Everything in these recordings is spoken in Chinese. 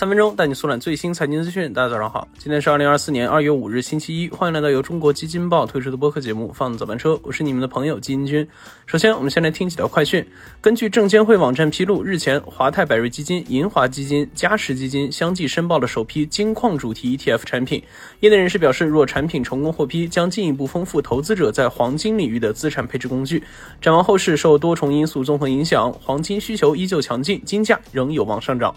三分钟带你速览最新财经资讯。大家早上好，今天是二零二四年二月五日，星期一。欢迎来到由中国基金报推出的播客节目《放早班车》，我是你们的朋友基金君。首先，我们先来听几条快讯。根据证监会网站披露，日前华泰柏瑞基金、银华基金、嘉实基金相继申报了首批金矿主题 ETF 产品。业内人士表示，若产品成功获批，将进一步丰富投资者在黄金领域的资产配置工具。展望后市，受多重因素综合影响，黄金需求依旧强劲，金价仍有望上涨。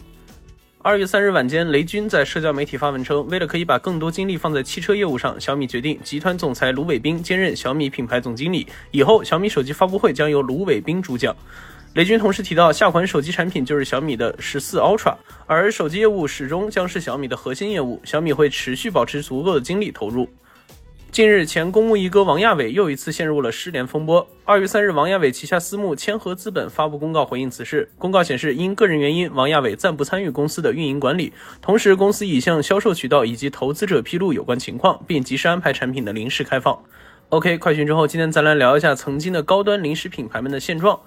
二月三日晚间，雷军在社交媒体发文称，为了可以把更多精力放在汽车业务上，小米决定集团总裁卢伟冰兼任小米品牌总经理。以后，小米手机发布会将由卢伟冰主讲。雷军同时提到，下款手机产品就是小米的十四 Ultra，而手机业务始终将是小米的核心业务，小米会持续保持足够的精力投入。近日，前公募一哥王亚伟又一次陷入了失联风波。二月三日，王亚伟旗下私募千和资本发布公告回应此事。公告显示，因个人原因，王亚伟暂不参与公司的运营管理。同时，公司已向销售渠道以及投资者披露有关情况，并及时安排产品的临时开放。OK，快讯之后，今天咱来聊一下曾经的高端零食品牌们的现状。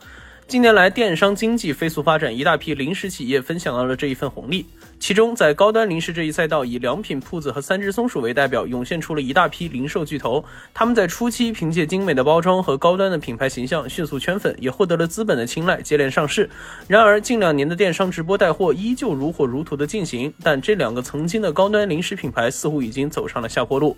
近年来，电商经济飞速发展，一大批零食企业分享到了这一份红利。其中，在高端零食这一赛道，以良品铺子和三只松鼠为代表，涌现出了一大批零售巨头。他们在初期凭借精美的包装和高端的品牌形象迅速圈粉，也获得了资本的青睐，接连上市。然而，近两年的电商直播带货依旧如火如荼的进行，但这两个曾经的高端零食品牌似乎已经走上了下坡路。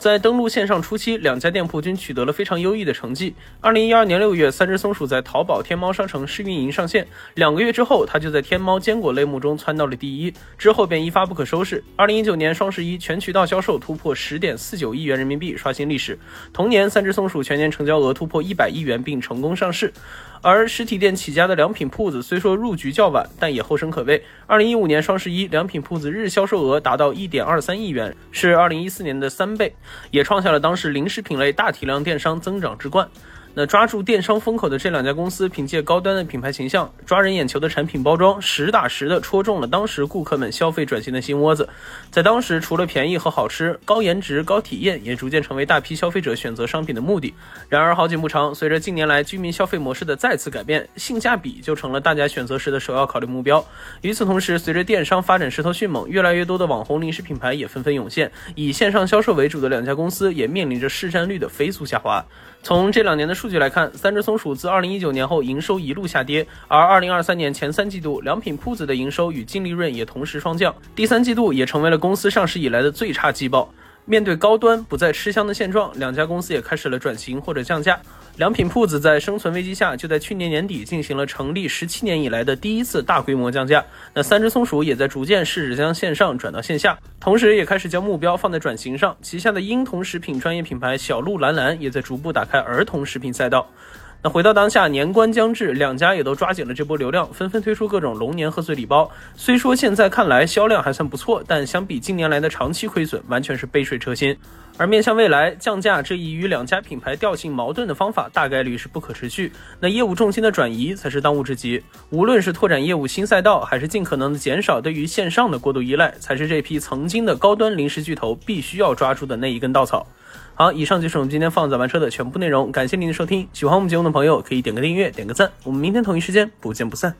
在登陆线上初期，两家店铺均取得了非常优异的成绩。二零一二年六月，三只松鼠在淘宝天猫商城试运营上线，两个月之后，它就在天猫坚果类目中窜到了第一，之后便一发不可收拾。二零一九年双十一全渠道销售突破十点四九亿元人民币，刷新历史。同年，三只松鼠全年成交额突破一百亿元，并成功上市。而实体店起家的良品铺子虽说入局较晚，但也后生可畏。二零一五年双十一，良品铺子日销售额达到一点二三亿元，是二零一四年的三倍，也创下了当时零食品类大体量电商增长之冠。那抓住电商风口的这两家公司，凭借高端的品牌形象、抓人眼球的产品包装，实打实的戳中了当时顾客们消费转型的心窝子。在当时，除了便宜和好吃，高颜值、高体验也逐渐成为大批消费者选择商品的目的。然而好景不长，随着近年来居民消费模式的再次改变，性价比就成了大家选择时的首要考虑目标。与此同时，随着电商发展势头迅猛，越来越多的网红零食品牌也纷纷涌现，以线上销售为主的两家公司也面临着市占率的飞速下滑。从这两年的数据来看，三只松鼠自二零一九年后营收一路下跌，而二零二三年前三季度，良品铺子的营收与净利润也同时双降，第三季度也成为了公司上市以来的最差季报。面对高端不再吃香的现状，两家公司也开始了转型或者降价。良品铺子在生存危机下，就在去年年底进行了成立十七年以来的第一次大规模降价。那三只松鼠也在逐渐试着将线上转到线下，同时也开始将目标放在转型上。旗下的婴童食品专业品牌小鹿蓝蓝也在逐步打开儿童食品赛道。那回到当下，年关将至，两家也都抓紧了这波流量，纷纷推出各种龙年贺岁礼包。虽说现在看来销量还算不错，但相比近年来的长期亏损，完全是杯水车薪。而面向未来，降价这一与两家品牌调性矛盾的方法，大概率是不可持续。那业务重心的转移才是当务之急。无论是拓展业务新赛道，还是尽可能的减少对于线上的过度依赖，才是这批曾经的高端零食巨头必须要抓住的那一根稻草。好，以上就是我们今天放早班车的全部内容，感谢您的收听。喜欢我们节目的朋友可以点个订阅，点个赞。我们明天同一时间不见不散。